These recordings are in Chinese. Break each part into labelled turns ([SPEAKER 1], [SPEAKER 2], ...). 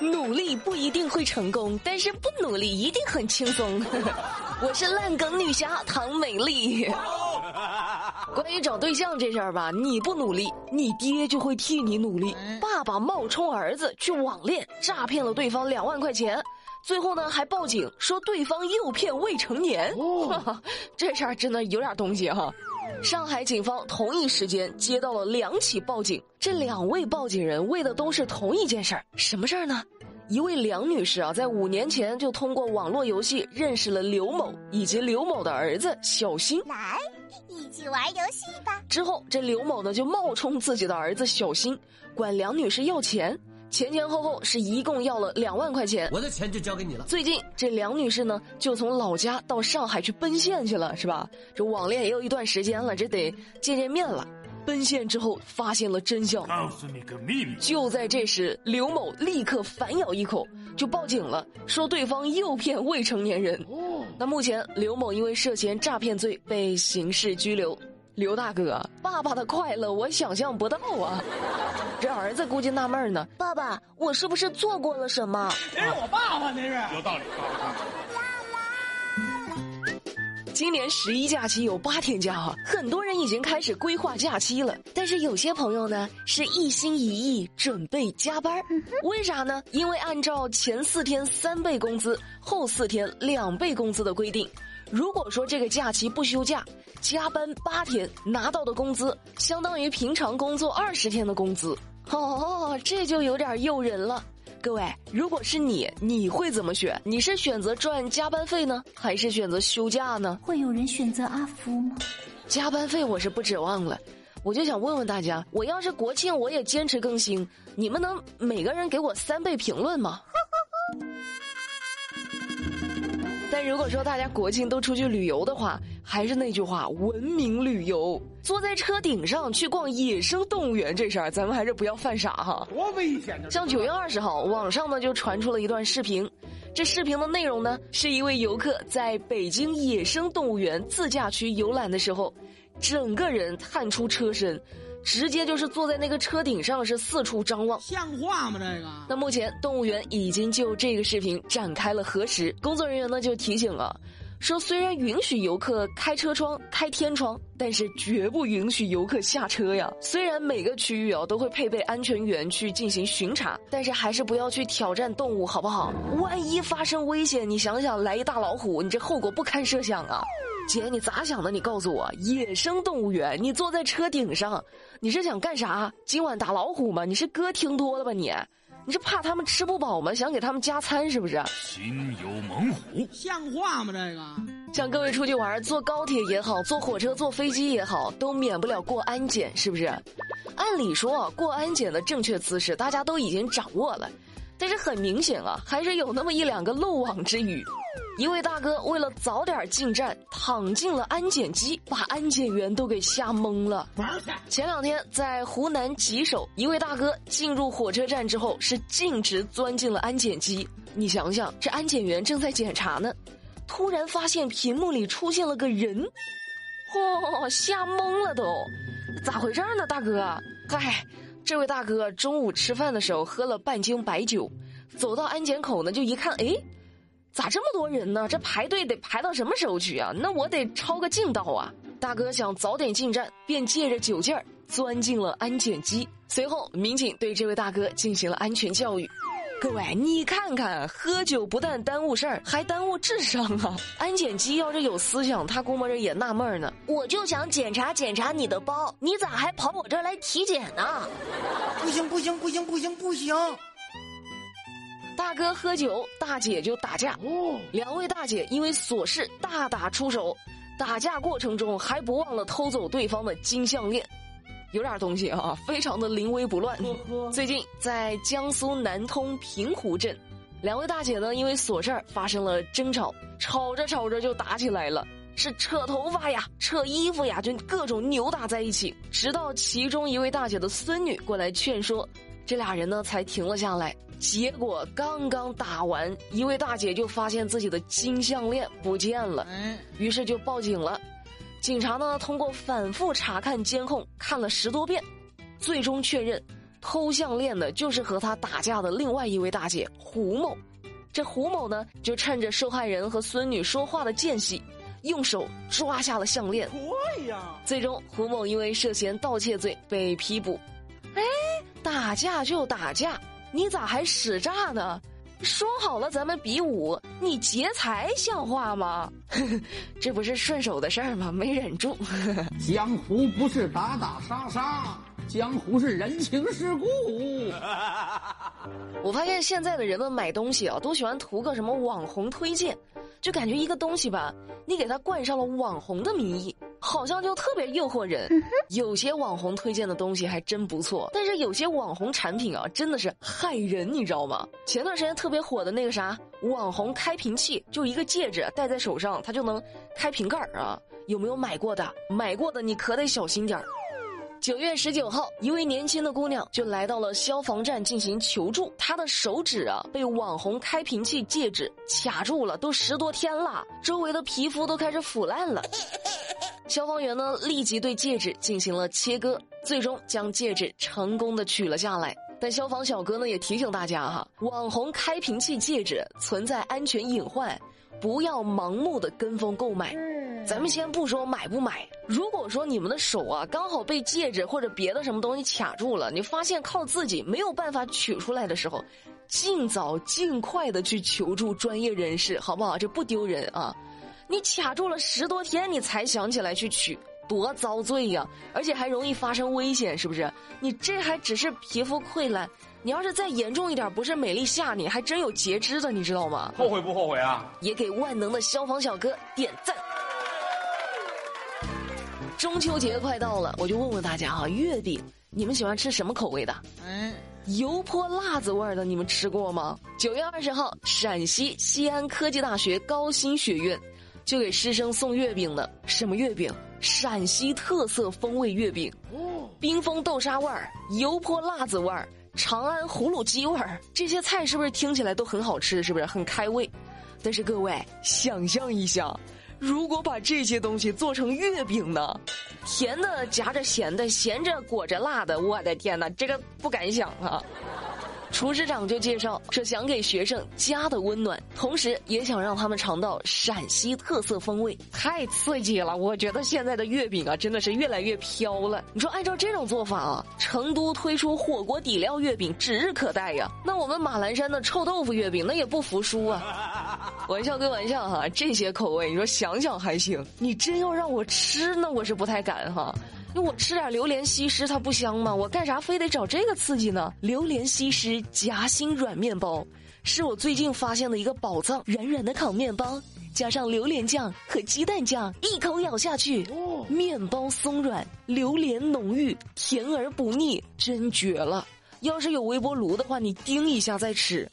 [SPEAKER 1] 努力不一定会成功，但是不努力一定很轻松。我是烂梗女侠唐美丽。关于找对象这事儿吧，你不努力，你爹就会替你努力。爸爸冒充儿子去网恋，诈骗了对方两万块钱，最后呢还报警说对方诱骗未成年。这事儿真的有点东西哈。上海警方同一时间接到了两起报警，这两位报警人为的都是同一件事儿，什么事儿呢？一位梁女士啊，在五年前就通过网络游戏认识了刘某以及刘某的儿子小新，
[SPEAKER 2] 来一起玩游戏吧。
[SPEAKER 1] 之后，这刘某呢就冒充自己的儿子小新，管梁女士要钱。前前后后是一共要了两万块钱，
[SPEAKER 3] 我的钱就交给你了。
[SPEAKER 1] 最近这梁女士呢，就从老家到上海去奔现去了，是吧？这网恋也有一段时间了，这得见见面了。奔现之后发现了真相，
[SPEAKER 4] 告诉你个秘密。
[SPEAKER 1] 就在这时，刘某立刻反咬一口，就报警了，说对方诱骗未成年人。哦，那目前刘某因为涉嫌诈骗罪被刑事拘留。刘大哥，爸爸的快乐我想象不到啊！这儿子估计纳闷呢，爸爸，我是不是错过了什么？
[SPEAKER 4] 这是我爸爸，那是有道理。
[SPEAKER 1] 今年十一假期有八天假哈，很多人已经开始规划假期了。但是有些朋友呢，是一心一意准备加班为啥呢？因为按照前四天三倍工资，后四天两倍工资的规定，如果说这个假期不休假，加班八天拿到的工资，相当于平常工作二十天的工资。哦，这就有点诱人了。各位，如果是你，你会怎么选？你是选择赚加班费呢，还是选择休假呢？
[SPEAKER 2] 会有人选择阿福吗？
[SPEAKER 1] 加班费我是不指望了，我就想问问大家，我要是国庆我也坚持更新，你们能每个人给我三倍评论吗？但如果说大家国庆都出去旅游的话，还是那句话，文明旅游。坐在车顶上去逛野生动物园这事儿，咱们还是不要犯傻哈。
[SPEAKER 4] 多危险！
[SPEAKER 1] 像九月二十号，网上呢就传出了一段视频，这视频的内容呢是一位游客在北京野生动物园自驾区游览的时候，整个人探出车身，直接就是坐在那个车顶上是四处张望，
[SPEAKER 4] 像话吗？这个？
[SPEAKER 1] 那目前动物园已经就这个视频展开了核实，工作人员呢就提醒了。说虽然允许游客开车窗、开天窗，但是绝不允许游客下车呀。虽然每个区域啊都会配备安全员去进行巡查，但是还是不要去挑战动物，好不好？万一发生危险，你想想，来一大老虎，你这后果不堪设想啊！姐，你咋想的？你告诉我，野生动物园，你坐在车顶上，你是想干啥？今晚打老虎吗？你是歌听多了吧你？你是怕他们吃不饱吗？想给他们加餐是不是？
[SPEAKER 4] 心有猛虎，像话吗？这个，
[SPEAKER 1] 像各位出去玩，坐高铁也好，坐火车、坐飞机也好，都免不了过安检，是不是？按理说，过安检的正确姿势大家都已经掌握了，但是很明显啊，还是有那么一两个漏网之鱼。一位大哥为了早点进站，躺进了安检机，把安检员都给吓懵了。前两天在湖南吉首，一位大哥进入火车站之后是径直钻进了安检机。你想想，这安检员正在检查呢，突然发现屏幕里出现了个人，嚯，吓懵了都，咋回事呢？大哥，嗨，这位大哥中午吃饭的时候喝了半斤白酒，走到安检口呢，就一看，哎。咋这么多人呢？这排队得排到什么时候去啊？那我得抄个近道啊！大哥想早点进站，便借着酒劲儿钻进了安检机。随后，民警对这位大哥进行了安全教育。各位，你看看，喝酒不但耽误事儿，还耽误智商啊！安检机要是有思想，他估摸着也纳闷呢。我就想检查检查你的包，你咋还跑我这来体检呢？
[SPEAKER 4] 不行不行不行不行不行！
[SPEAKER 1] 大哥喝酒，大姐就打架。两位大姐因为琐事大打出手，打架过程中还不忘了偷走对方的金项链，有点东西啊，非常的临危不乱。最近在江苏南通平湖镇，两位大姐呢因为琐事儿发生了争吵，吵着吵着就打起来了，是扯头发呀、扯衣服呀，就各种扭打在一起，直到其中一位大姐的孙女过来劝说。这俩人呢才停了下来，结果刚刚打完，一位大姐就发现自己的金项链不见了，于是就报警了。警察呢通过反复查看监控，看了十多遍，最终确认偷项链的就是和他打架的另外一位大姐胡某。这胡某呢，就趁着受害人和孙女说话的间隙，用手抓下了项链。对呀。最终，胡某因为涉嫌盗窃罪被批捕。哎，打架就打架，你咋还使诈呢？说好了咱们比武，你劫财像话吗？这不是顺手的事儿吗？没忍住。
[SPEAKER 4] 江湖不是打打杀杀。江湖是人情世故。
[SPEAKER 1] 我发现现在的人们买东西啊，都喜欢图个什么网红推荐，就感觉一个东西吧，你给它冠上了网红的名义，好像就特别诱惑人。有些网红推荐的东西还真不错，但是有些网红产品啊，真的是害人，你知道吗？前段时间特别火的那个啥网红开瓶器，就一个戒指戴在手上，它就能开瓶盖啊。有没有买过的？买过的你可得小心点儿。九月十九号，一位年轻的姑娘就来到了消防站进行求助。她的手指啊，被网红开瓶器戒指卡住了，都十多天了，周围的皮肤都开始腐烂了。消防员呢，立即对戒指进行了切割，最终将戒指成功的取了下来。但消防小哥呢，也提醒大家哈，网红开瓶器戒指存在安全隐患，不要盲目的跟风购买。咱们先不说买不买，如果说你们的手啊刚好被戒指或者别的什么东西卡住了，你发现靠自己没有办法取出来的时候，尽早尽快的去求助专业人士，好不好？这不丢人啊！你卡住了十多天，你才想起来去取，多遭罪呀！而且还容易发生危险，是不是？你这还只是皮肤溃烂，你要是再严重一点，不是美丽吓你，还真有截肢的，你知道吗？
[SPEAKER 3] 后悔不后悔啊？
[SPEAKER 1] 也给万能的消防小哥点赞。中秋节快到了，我就问问大家哈，月饼你们喜欢吃什么口味的？嗯，油泼辣子味的，你们吃过吗？九月二十号，陕西西安科技大学高新学院就给师生送月饼呢。什么月饼？陕西特色风味月饼，冰封豆沙味儿，油泼辣子味儿，长安葫芦鸡味儿，这些菜是不是听起来都很好吃？是不是很开胃？但是各位想象一下。如果把这些东西做成月饼呢？甜的夹着咸的，咸着裹着辣的，我的天哪，这个不敢想啊！厨师长就介绍说，想给学生家的温暖，同时也想让他们尝到陕西特色风味，太刺激了！我觉得现在的月饼啊，真的是越来越飘了。你说按照这种做法啊，成都推出火锅底料月饼指日可待呀。那我们马栏山的臭豆腐月饼那也不服输啊！玩笑归玩笑哈，这些口味你说想想还行，你真要让我吃，那我是不太敢哈。那我吃点榴莲西施，它不香吗？我干啥非得找这个刺激呢？榴莲西施夹心软面包，是我最近发现的一个宝藏。软软的烤面包，加上榴莲酱和鸡蛋酱，一口咬下去，面包松软，榴莲浓郁，甜而不腻，真绝了！要是有微波炉的话，你叮一下再吃，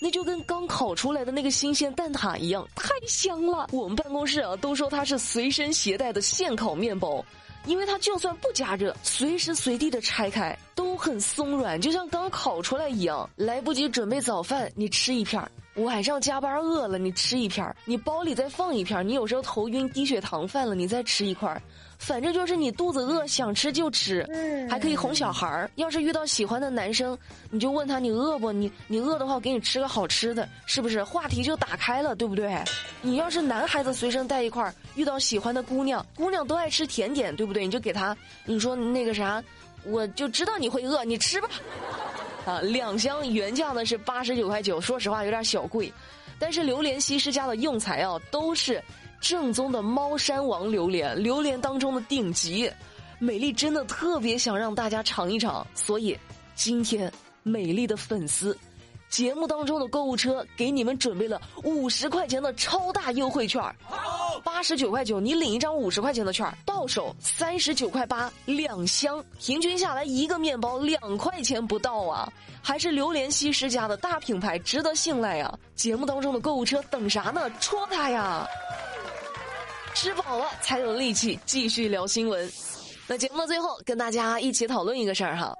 [SPEAKER 1] 那就跟刚烤出来的那个新鲜蛋挞一样，太香了。我们办公室啊，都说它是随身携带的现烤面包。因为它就算不加热，随时随地的拆开都很松软，就像刚烤出来一样。来不及准备早饭，你吃一片儿；晚上加班饿了，你吃一片儿；你包里再放一片儿；你有时候头晕低血糖犯了，你再吃一块儿。反正就是你肚子饿，想吃就吃，还可以哄小孩儿。要是遇到喜欢的男生，你就问他你饿不？你你饿的话，我给你吃个好吃的，是不是？话题就打开了，对不对？你要是男孩子随身带一块儿，遇到喜欢的姑娘，姑娘都爱吃甜点，对不对？你就给她，你说那个啥，我就知道你会饿，你吃吧。啊，两箱原价呢是八十九块九，说实话有点小贵，但是榴莲西施家的用材啊都是。正宗的猫山王榴莲，榴莲当中的顶级，美丽真的特别想让大家尝一尝，所以今天美丽的粉丝，节目当中的购物车给你们准备了五十块钱的超大优惠券，八十九块九你领一张五十块钱的券，到手三十九块八两箱，平均下来一个面包两块钱不到啊，还是榴莲西施家的大品牌，值得信赖啊！节目当中的购物车等啥呢？戳它呀！吃饱了才有力气继续聊新闻。那节目的最后，跟大家一起讨论一个事儿哈。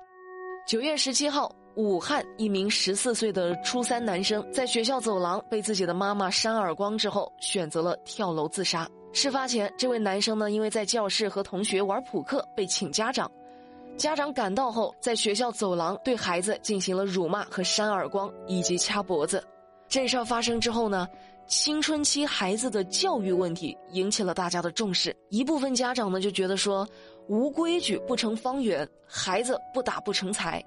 [SPEAKER 1] 九月十七号，武汉一名十四岁的初三男生在学校走廊被自己的妈妈扇耳光之后，选择了跳楼自杀。事发前，这位男生呢，因为在教室和同学玩扑克被请家长。家长赶到后，在学校走廊对孩子进行了辱骂和扇耳光，以及掐脖子。这事儿发生之后呢，青春期孩子的教育问题引起了大家的重视。一部分家长呢就觉得说，无规矩不成方圆，孩子不打不成才，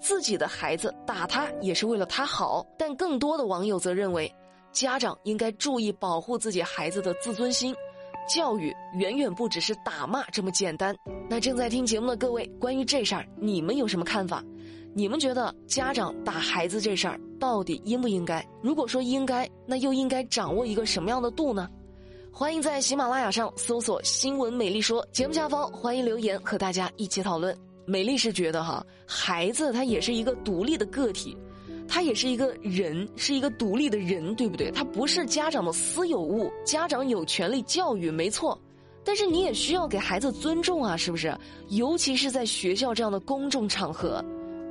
[SPEAKER 1] 自己的孩子打他也是为了他好。但更多的网友则认为，家长应该注意保护自己孩子的自尊心。教育远远不只是打骂这么简单。那正在听节目的各位，关于这事儿，你们有什么看法？你们觉得家长打孩子这事儿到底应不应该？如果说应该，那又应该掌握一个什么样的度呢？欢迎在喜马拉雅上搜索“新闻美丽说”，节目下方欢迎留言和大家一起讨论。美丽是觉得哈，孩子他也是一个独立的个体。他也是一个人，是一个独立的人，对不对？他不是家长的私有物，家长有权利教育，没错。但是你也需要给孩子尊重啊，是不是？尤其是在学校这样的公众场合，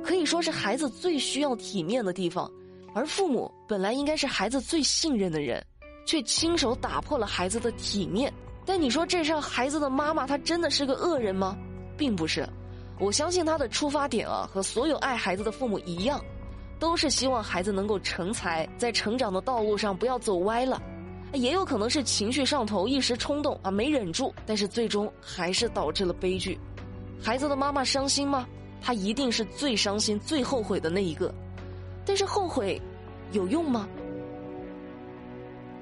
[SPEAKER 1] 可以说是孩子最需要体面的地方。而父母本来应该是孩子最信任的人，却亲手打破了孩子的体面。但你说这让孩子的妈妈，她真的是个恶人吗？并不是，我相信他的出发点啊，和所有爱孩子的父母一样。都是希望孩子能够成才，在成长的道路上不要走歪了，也有可能是情绪上头，一时冲动啊，没忍住，但是最终还是导致了悲剧。孩子的妈妈伤心吗？她一定是最伤心、最后悔的那一个。但是后悔有用吗？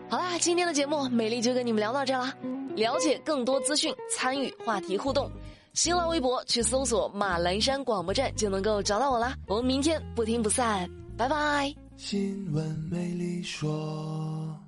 [SPEAKER 1] 好啦，今天的节目美丽就跟你们聊到这啦。了解更多资讯，参与话题互动。新浪微博去搜索马栏山广播站就能够找到我啦，我们明天不听不散，拜拜。新闻美丽说。